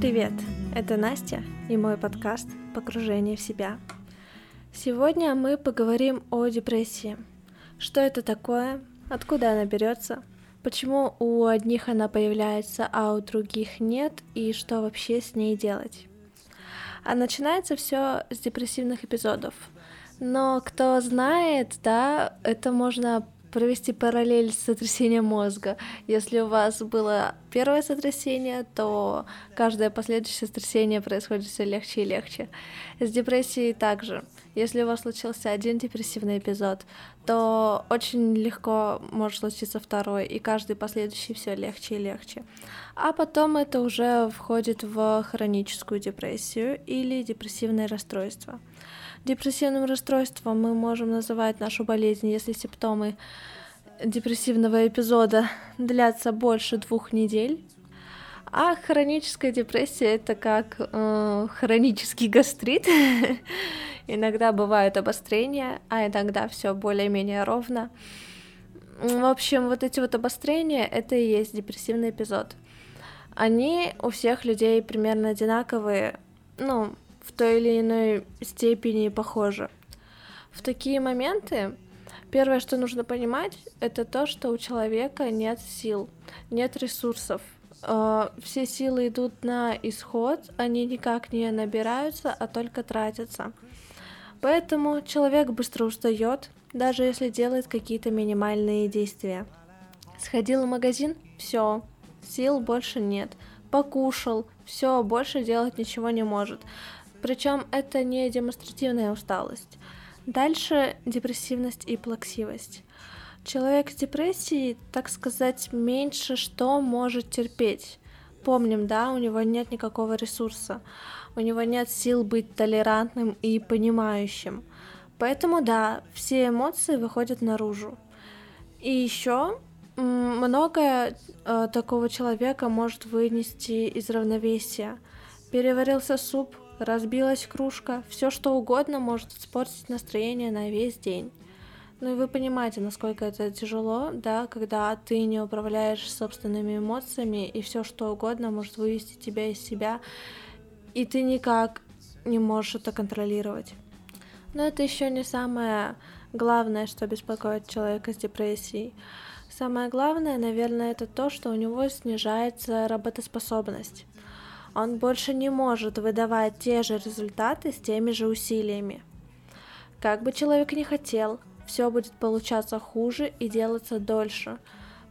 Привет, это Настя и мой подкаст «Погружение в себя». Сегодня мы поговорим о депрессии. Что это такое, откуда она берется, почему у одних она появляется, а у других нет, и что вообще с ней делать. А начинается все с депрессивных эпизодов. Но кто знает, да, это можно провести параллель с сотрясением мозга. Если у вас было первое сотрясение, то каждое последующее сотрясение происходит все легче и легче. С депрессией также. Если у вас случился один депрессивный эпизод, то очень легко может случиться второй, и каждый последующий все легче и легче. А потом это уже входит в хроническую депрессию или депрессивное расстройство. Депрессивным расстройством мы можем называть нашу болезнь, если симптомы депрессивного эпизода длятся больше двух недель. А хроническая депрессия это как э, хронический гастрит. иногда бывают обострения, а иногда все более-менее ровно. В общем, вот эти вот обострения это и есть депрессивный эпизод. Они у всех людей примерно одинаковые, ну, в той или иной степени похожи. В такие моменты первое, что нужно понимать, это то, что у человека нет сил, нет ресурсов. А, все силы идут на исход, они никак не набираются, а только тратятся. Поэтому человек быстро устает, даже если делает какие-то минимальные действия. Сходил в магазин, все, сил больше нет. Покушал, все, больше делать ничего не может. Причем это не демонстративная усталость. Дальше депрессивность и плаксивость. Человек с депрессией, так сказать, меньше что может терпеть. Помним, да, у него нет никакого ресурса, у него нет сил быть толерантным и понимающим. Поэтому, да, все эмоции выходят наружу. И еще многое э, такого человека может вынести из равновесия. Переварился суп, разбилась кружка, все что угодно может испортить настроение на весь день. Ну и вы понимаете, насколько это тяжело, да, когда ты не управляешь собственными эмоциями, и все что угодно может вывести тебя из себя, и ты никак не можешь это контролировать. Но это еще не самое главное, что беспокоит человека с депрессией. Самое главное, наверное, это то, что у него снижается работоспособность он больше не может выдавать те же результаты с теми же усилиями. Как бы человек ни хотел, все будет получаться хуже и делаться дольше.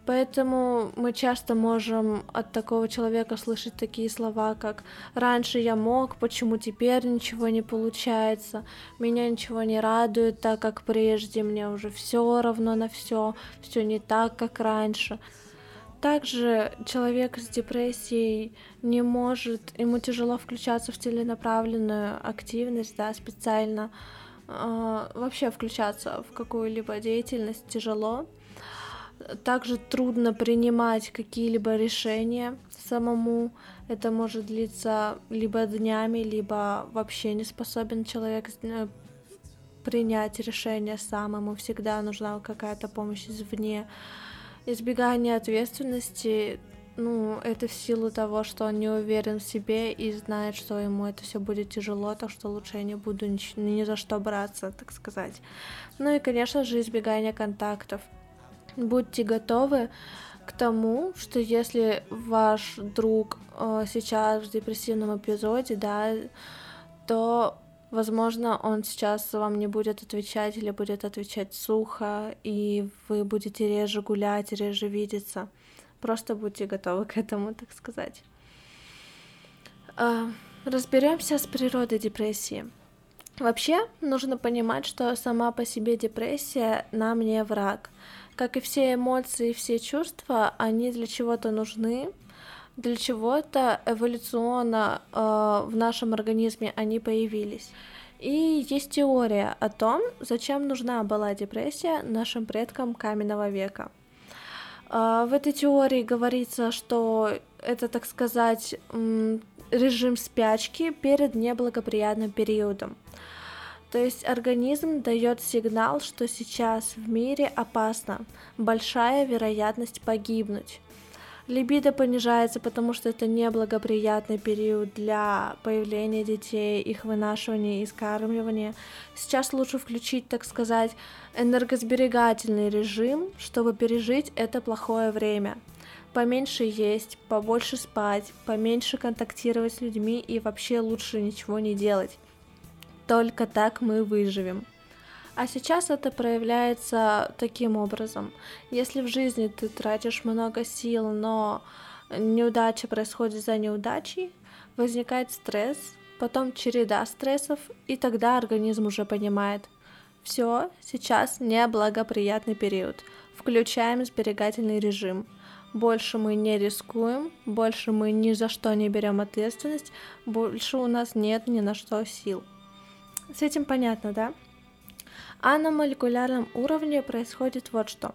Поэтому мы часто можем от такого человека слышать такие слова, как «раньше я мог, почему теперь ничего не получается, меня ничего не радует, так как прежде мне уже все равно на все, все не так, как раньше». Также человек с депрессией не может, ему тяжело включаться в целенаправленную активность, да, специально э, вообще включаться в какую-либо деятельность тяжело. Также трудно принимать какие-либо решения самому. Это может длиться либо днями, либо вообще не способен человек э, принять решение сам. Ему всегда нужна какая-то помощь извне избегание ответственности, ну, это в силу того, что он не уверен в себе и знает, что ему это все будет тяжело, так что лучше я не буду ни, ни за что браться, так сказать. Ну и, конечно же, избегание контактов. Будьте готовы к тому, что если ваш друг э, сейчас в депрессивном эпизоде, да, то Возможно, он сейчас вам не будет отвечать или будет отвечать сухо, и вы будете реже гулять, реже видеться. Просто будьте готовы к этому, так сказать. А, Разберемся с природой депрессии. Вообще, нужно понимать, что сама по себе депрессия нам не враг. Как и все эмоции, все чувства, они для чего-то нужны, для чего-то эволюционно э, в нашем организме они появились. И есть теория о том, зачем нужна была депрессия нашим предкам каменного века. Э, в этой теории говорится, что это, так сказать, режим спячки перед неблагоприятным периодом. То есть организм дает сигнал, что сейчас в мире опасно, большая вероятность погибнуть. Либидо понижается, потому что это неблагоприятный период для появления детей, их вынашивания и скармливания. Сейчас лучше включить, так сказать, энергосберегательный режим, чтобы пережить это плохое время. Поменьше есть, побольше спать, поменьше контактировать с людьми и вообще лучше ничего не делать. Только так мы выживем. А сейчас это проявляется таким образом. Если в жизни ты тратишь много сил, но неудача происходит за неудачей, возникает стресс, потом череда стрессов, и тогда организм уже понимает, все, сейчас неблагоприятный период. Включаем сберегательный режим. Больше мы не рискуем, больше мы ни за что не берем ответственность, больше у нас нет ни на что сил. С этим понятно, да? А на молекулярном уровне происходит вот что.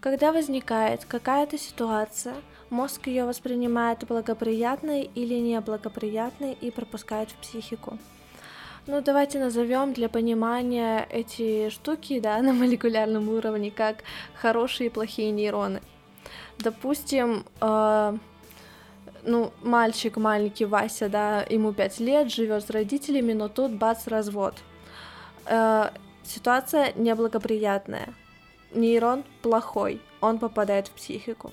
Когда возникает какая-то ситуация, мозг ее воспринимает благоприятной или неблагоприятной и пропускает в психику. Ну, давайте назовем для понимания эти штуки, да, на молекулярном уровне, как хорошие и плохие нейроны. Допустим, э, ну, мальчик маленький Вася, да, ему 5 лет, живет с родителями, но тут бац, развод. Э, Ситуация неблагоприятная. Нейрон плохой, он попадает в психику.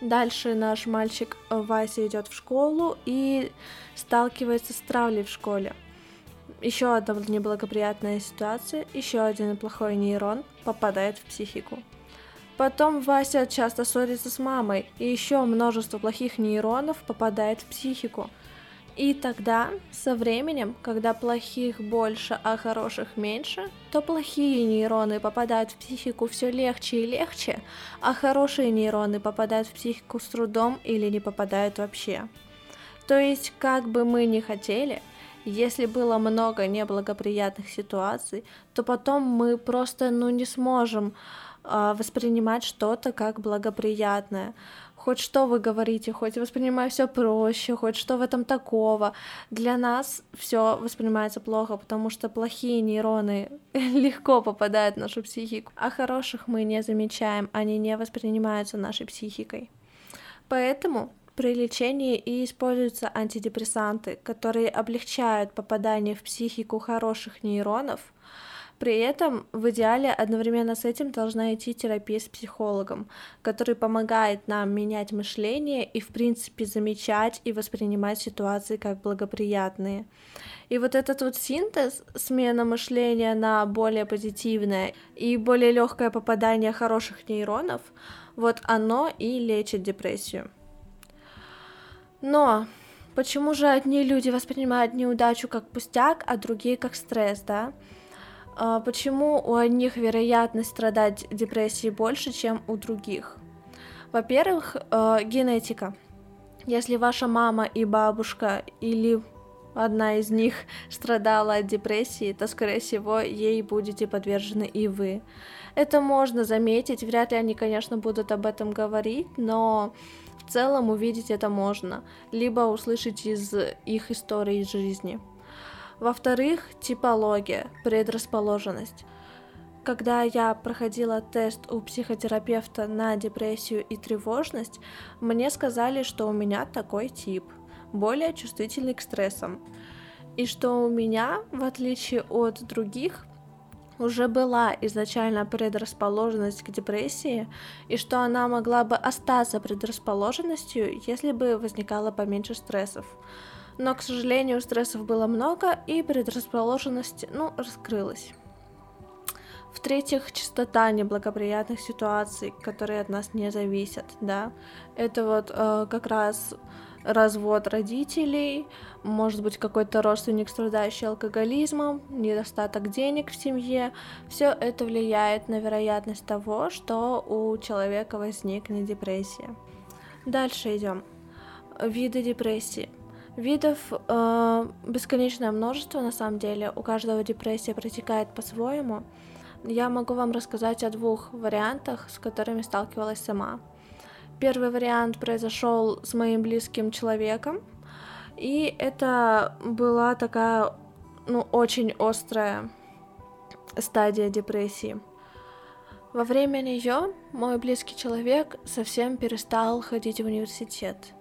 Дальше наш мальчик Вася идет в школу и сталкивается с травлей в школе. Еще одна неблагоприятная ситуация, еще один плохой нейрон попадает в психику. Потом Вася часто ссорится с мамой, и еще множество плохих нейронов попадает в психику – и тогда, со временем, когда плохих больше, а хороших меньше, то плохие нейроны попадают в психику все легче и легче, а хорошие нейроны попадают в психику с трудом или не попадают вообще. То есть, как бы мы ни хотели, если было много неблагоприятных ситуаций, то потом мы просто ну, не сможем э, воспринимать что-то как благоприятное хоть что вы говорите, хоть воспринимаю все проще, хоть что в этом такого. Для нас все воспринимается плохо, потому что плохие нейроны легко попадают в нашу психику, а хороших мы не замечаем, они не воспринимаются нашей психикой. Поэтому при лечении и используются антидепрессанты, которые облегчают попадание в психику хороших нейронов, при этом в идеале одновременно с этим должна идти терапия с психологом, который помогает нам менять мышление и, в принципе, замечать и воспринимать ситуации как благоприятные. И вот этот вот синтез, смена мышления на более позитивное и более легкое попадание хороших нейронов, вот оно и лечит депрессию. Но почему же одни люди воспринимают неудачу как пустяк, а другие как стресс, да? А почему у одних вероятность страдать депрессией больше, чем у других? Во-первых, э, генетика. Если ваша мама и бабушка или одна из них страдала от депрессии, то, скорее всего, ей будете подвержены и вы. Это можно заметить, вряд ли они, конечно, будут об этом говорить, но в целом увидеть это можно, либо услышать из их истории из жизни. Во-вторых, типология, предрасположенность. Когда я проходила тест у психотерапевта на депрессию и тревожность, мне сказали, что у меня такой тип, более чувствительный к стрессам. И что у меня, в отличие от других, уже была изначально предрасположенность к депрессии, и что она могла бы остаться предрасположенностью, если бы возникало поменьше стрессов но, к сожалению, стрессов было много, и предрасположенность, ну, раскрылась. В-третьих, частота неблагоприятных ситуаций, которые от нас не зависят, да. Это вот э, как раз развод родителей, может быть какой-то родственник, страдающий алкоголизмом, недостаток денег в семье. Все это влияет на вероятность того, что у человека возникнет депрессия. Дальше идем. Виды депрессии. Видов э, бесконечное множество, на самом деле. У каждого депрессия протекает по-своему. Я могу вам рассказать о двух вариантах, с которыми сталкивалась сама. Первый вариант произошел с моим близким человеком, и это была такая, ну, очень острая стадия депрессии. Во время нее мой близкий человек совсем перестал ходить в университет.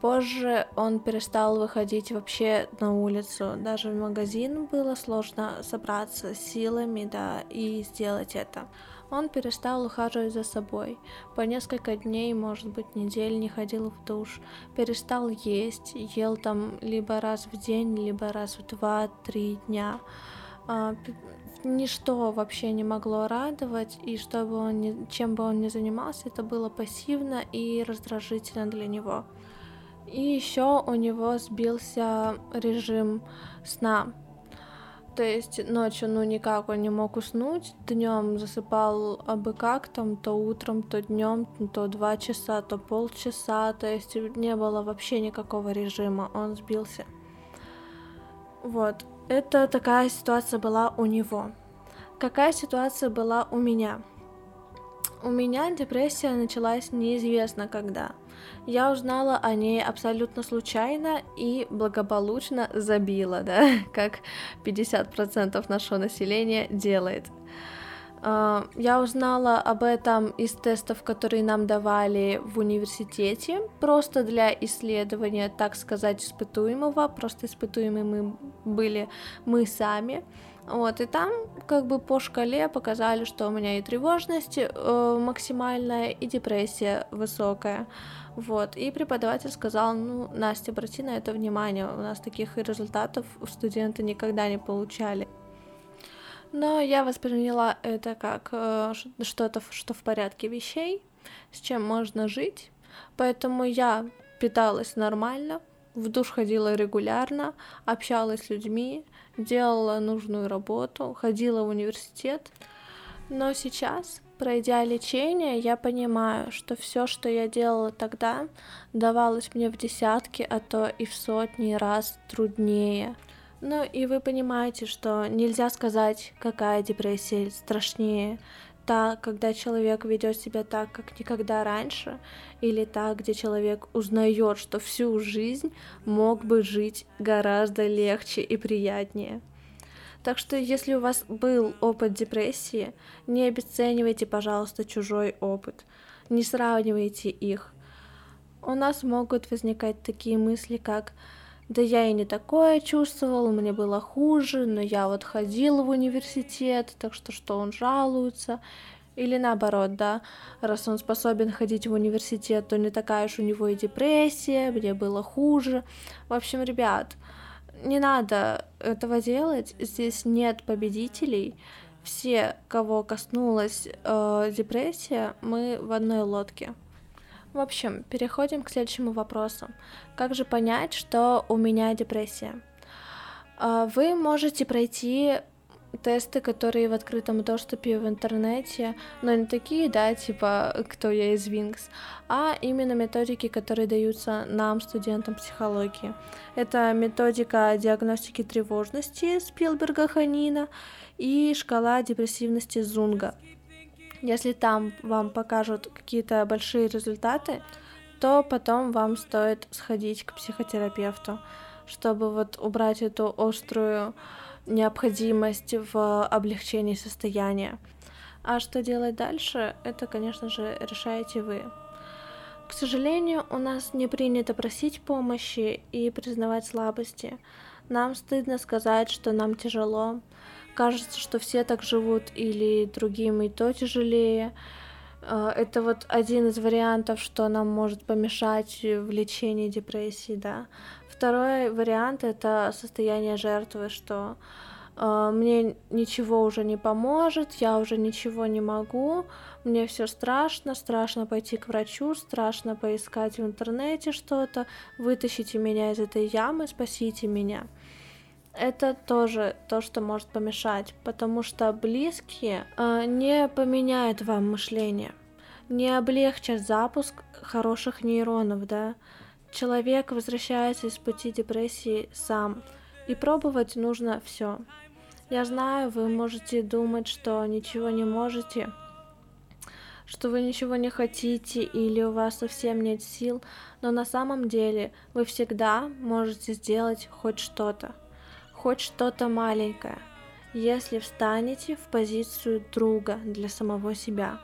Позже он перестал выходить вообще на улицу. Даже в магазин было сложно собраться силами, да, и сделать это. Он перестал ухаживать за собой. По несколько дней, может быть, недель не ходил в душ. Перестал есть. Ел там либо раз в день, либо раз в два-три дня. А, ничто вообще не могло радовать, и чтобы он не, чем бы он ни занимался, это было пассивно и раздражительно для него. И еще у него сбился режим сна. То есть ночью, ну никак он не мог уснуть, днем засыпал абы как там, то утром, то днем, то два часа, то полчаса, то есть не было вообще никакого режима, он сбился. Вот, это такая ситуация была у него. Какая ситуация была у меня? У меня депрессия началась неизвестно когда. Я узнала о ней абсолютно случайно и благополучно забила, да, как 50% нашего населения делает. А, я узнала об этом из тестов, которые нам давали в университете, просто для исследования, так сказать, испытуемого, просто испытуемыми были мы сами. Вот, и там как бы по шкале показали, что у меня и тревожность э, максимальная, и депрессия высокая. Вот, и преподаватель сказал, ну, Настя, обрати на это внимание, у нас таких результатов студенты никогда не получали. Но я восприняла это как э, что-то, что в порядке вещей, с чем можно жить. Поэтому я питалась нормально, в душ ходила регулярно, общалась с людьми, делала нужную работу, ходила в университет. Но сейчас, пройдя лечение, я понимаю, что все, что я делала тогда, давалось мне в десятки, а то и в сотни раз труднее. Ну и вы понимаете, что нельзя сказать, какая депрессия страшнее. Та, когда человек ведет себя так, как никогда раньше, или та, где человек узнает, что всю жизнь мог бы жить гораздо легче и приятнее. Так что, если у вас был опыт депрессии, не обесценивайте, пожалуйста, чужой опыт, не сравнивайте их. У нас могут возникать такие мысли, как да я и не такое чувствовал, мне было хуже, но я вот ходил в университет, так что что он жалуется. Или наоборот, да, раз он способен ходить в университет, то не такая уж у него и депрессия, мне было хуже. В общем, ребят, не надо этого делать, здесь нет победителей. Все, кого коснулась э, депрессия, мы в одной лодке. В общем, переходим к следующему вопросу. Как же понять, что у меня депрессия? А, вы можете пройти тесты, которые в открытом доступе в интернете, но не такие, да, типа «Кто я из Винкс», а именно методики, которые даются нам, студентам психологии. Это методика диагностики тревожности Спилберга Ханина и шкала депрессивности Зунга – если там вам покажут какие-то большие результаты, то потом вам стоит сходить к психотерапевту, чтобы вот убрать эту острую необходимость в облегчении состояния. А что делать дальше, это, конечно же, решаете вы. К сожалению, у нас не принято просить помощи и признавать слабости. Нам стыдно сказать, что нам тяжело, кажется, что все так живут, или другим и то тяжелее. А, это вот один из вариантов, что нам может помешать в лечении депрессии, да. Второй вариант это состояние жертвы, что э, мне ничего уже не поможет, я уже ничего не могу, мне все страшно, страшно пойти к врачу, страшно поискать в интернете что-то, вытащите меня из этой ямы, спасите меня это тоже то, что может помешать, потому что близкие э, не поменяют вам мышление, не облегчат запуск хороших нейронов, да. Человек возвращается из пути депрессии сам, и пробовать нужно все. Я знаю, вы можете думать, что ничего не можете, что вы ничего не хотите или у вас совсем нет сил, но на самом деле вы всегда можете сделать хоть что-то хоть что-то маленькое. если встанете в позицию друга для самого себя.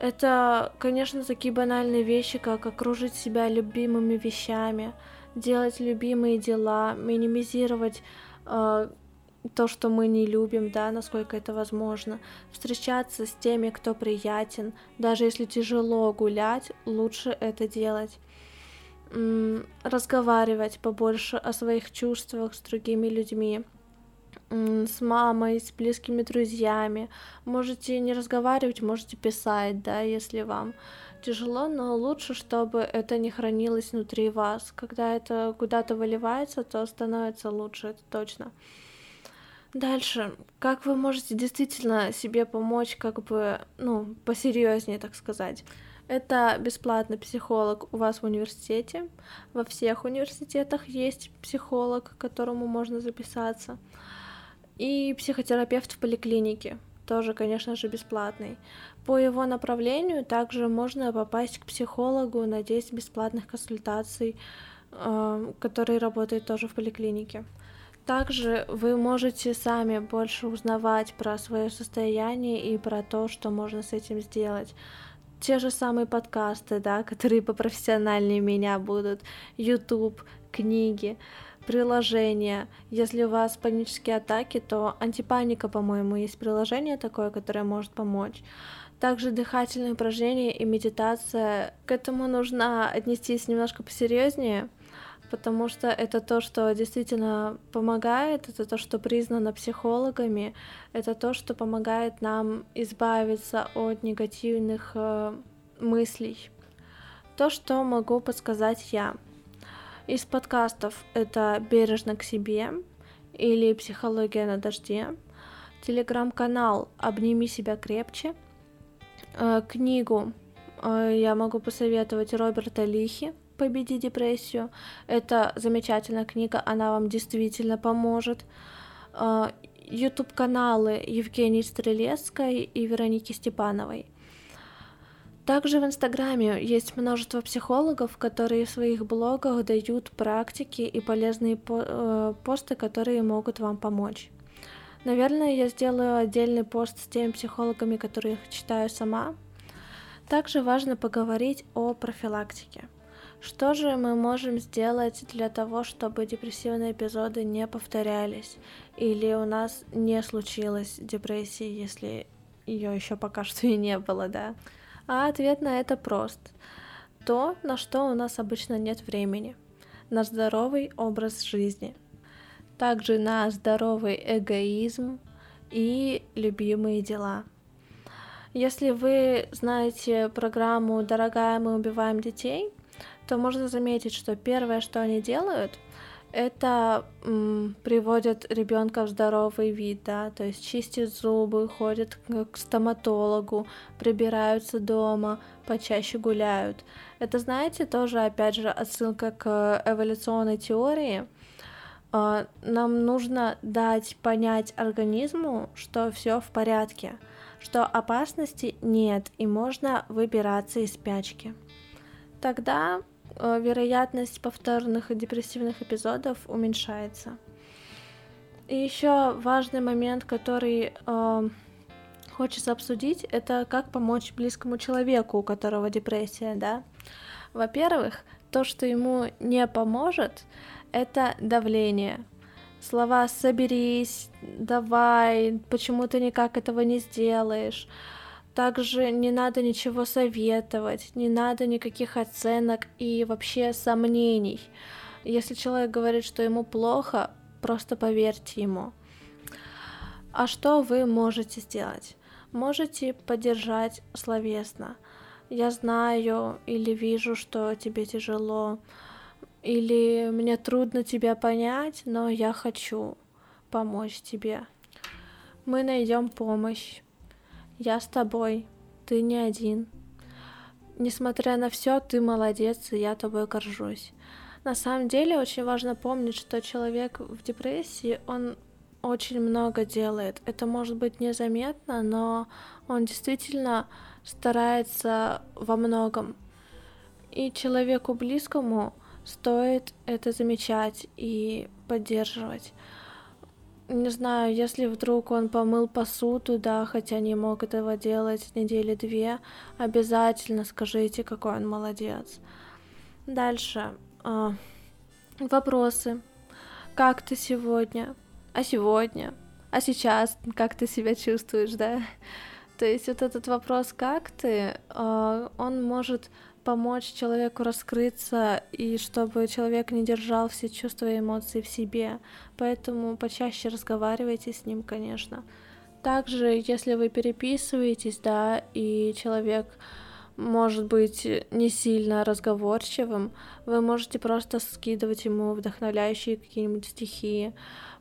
Это, конечно, такие банальные вещи, как окружить себя любимыми вещами, делать любимые дела, минимизировать э, то, что мы не любим, да, насколько это возможно, встречаться с теми, кто приятен, даже если тяжело гулять, лучше это делать разговаривать побольше о своих чувствах с другими людьми, с мамой, с близкими друзьями. Можете не разговаривать, можете писать, да, если вам тяжело, но лучше, чтобы это не хранилось внутри вас. Когда это куда-то выливается, то становится лучше, это точно. Дальше, как вы можете действительно себе помочь, как бы, ну, посерьезнее, так сказать. Это бесплатный психолог у вас в университете. Во всех университетах есть психолог, к которому можно записаться. И психотерапевт в поликлинике, тоже, конечно же, бесплатный. По его направлению также можно попасть к психологу на 10 бесплатных консультаций, э, который работает тоже в поликлинике. Также вы можете сами больше узнавать про свое состояние и про то, что можно с этим сделать те же самые подкасты, да, которые попрофессиональнее меня будут, YouTube, книги, приложения. Если у вас панические атаки, то антипаника, по-моему, есть приложение такое, которое может помочь. Также дыхательные упражнения и медитация. К этому нужно отнестись немножко посерьезнее, потому что это то, что действительно помогает, это то, что признано психологами, это то, что помогает нам избавиться от негативных э, мыслей. То, что могу подсказать я. Из подкастов это «Бережно к себе» или «Психология на дожде», телеграм-канал «Обними себя крепче», э, книгу э, я могу посоветовать Роберта Лихи «Победи депрессию». Это замечательная книга, она вам действительно поможет. А, Евгении Стрелецкой и Вероники Степановой. Также в Инстаграме есть множество психологов, которые в своих блогах дают практики и полезные э, посты, которые могут вам помочь. Наверное, я сделаю отдельный пост с теми психологами, которых читаю сама. Также важно поговорить о профилактике. Что же мы можем сделать для того, чтобы депрессивные эпизоды не повторялись? Или у нас не случилось депрессии, если ее еще пока что и не было, да? А ответ на это прост. То, на что у нас обычно нет времени. На здоровый образ жизни. Также на здоровый эгоизм и любимые дела. Если вы знаете программу «Дорогая, мы убиваем детей», то можно заметить, что первое, что они делают, это м, приводят ребенка в здоровый вид, да, то есть чистят зубы, ходят к, стоматологу, прибираются дома, почаще гуляют. Это, знаете, тоже, опять же, отсылка к эволюционной теории. А, нам нужно дать понять организму, что все в порядке, что опасности нет и можно выбираться из спячки. Тогда Э, вероятность повторных депрессивных эпизодов уменьшается. И еще важный момент, который э, хочется обсудить, это как помочь близкому человеку, у которого депрессия, да. Во-первых, то, что ему не поможет, это давление. Слова «соберись», «давай», «почему ты никак этого не сделаешь», также не надо ничего советовать, не надо никаких оценок и вообще сомнений. Если человек говорит, что ему плохо, просто поверьте ему. А что вы можете сделать? Можете поддержать словесно. Я знаю или вижу, что тебе тяжело, или мне трудно тебя понять, но я хочу помочь тебе. Мы найдем помощь я с тобой, ты не один. Несмотря на все, ты молодец, и я тобой горжусь. На самом деле очень важно помнить, что человек в депрессии, он очень много делает. Это может быть незаметно, но он действительно старается во многом. И человеку близкому стоит это замечать и поддерживать. Не знаю, если вдруг он помыл посуду, да, хотя не мог этого делать недели две, обязательно скажите, какой он молодец. Дальше. А, вопросы. Как ты сегодня? А сегодня? А сейчас как ты себя чувствуешь, да? То есть вот этот вопрос «как ты?», а, он может помочь человеку раскрыться и чтобы человек не держал все чувства и эмоции в себе. Поэтому почаще разговаривайте с ним, конечно. Также, если вы переписываетесь, да, и человек может быть не сильно разговорчивым, вы можете просто скидывать ему вдохновляющие какие-нибудь стихи,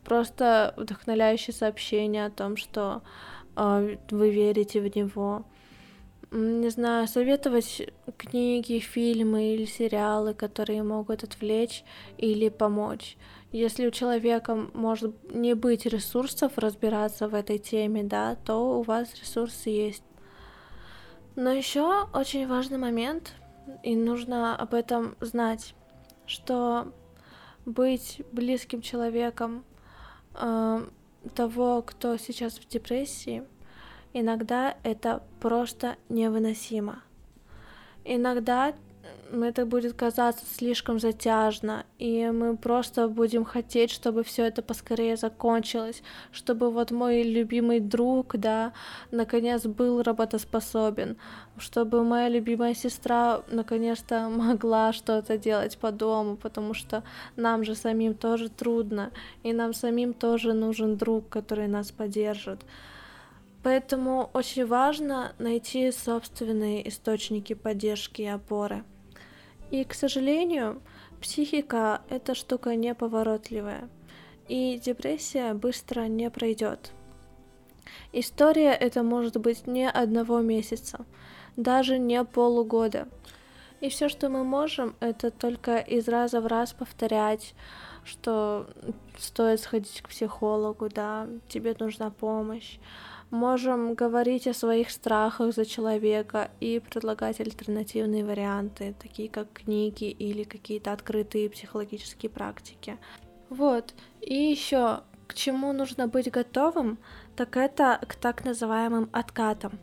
просто вдохновляющие сообщения о том, что э, вы верите в него не знаю, советовать книги, фильмы или сериалы, которые могут отвлечь или помочь. Если у человека может не быть ресурсов разбираться в этой теме, да, то у вас ресурсы есть. Но еще очень важный момент, и нужно об этом знать, что быть близким человеком э, того, кто сейчас в депрессии, Иногда это просто невыносимо. Иногда это будет казаться слишком затяжно, и мы просто будем хотеть, чтобы все это поскорее закончилось, чтобы вот мой любимый друг, да, наконец был работоспособен, чтобы моя любимая сестра наконец-то могла что-то делать по дому, потому что нам же самим тоже трудно, и нам самим тоже нужен друг, который нас поддержит. Поэтому очень важно найти собственные источники поддержки и опоры. И, к сожалению, психика — это штука неповоротливая, и депрессия быстро не пройдет. История это может быть не одного месяца, даже не полугода. И все, что мы можем, это только из раза в раз повторять, что стоит сходить к психологу, да, тебе нужна помощь, можем говорить о своих страхах за человека и предлагать альтернативные варианты, такие как книги или какие-то открытые психологические практики. Вот. И еще к чему нужно быть готовым, так это к так называемым откатам.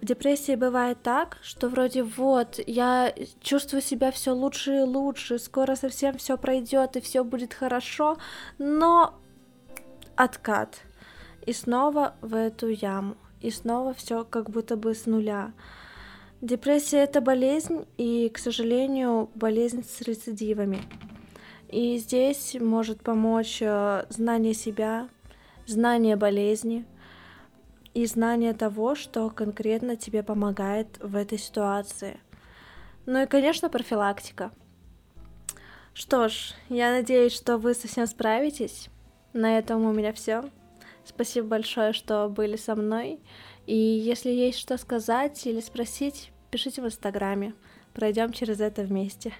В депрессии бывает так, что вроде вот, я чувствую себя все лучше и лучше, скоро совсем все пройдет и все будет хорошо, но откат и снова в эту яму, и снова все как будто бы с нуля. Депрессия это болезнь, и, к сожалению, болезнь с рецидивами. И здесь может помочь э, знание себя, знание болезни и знание того, что конкретно тебе помогает в этой ситуации. Ну и, конечно, профилактика. Что ж, я надеюсь, что вы совсем справитесь. На этом у меня все. Спасибо большое, что были со мной. И если есть что сказать или спросить, пишите в Инстаграме. Пройдем через это вместе.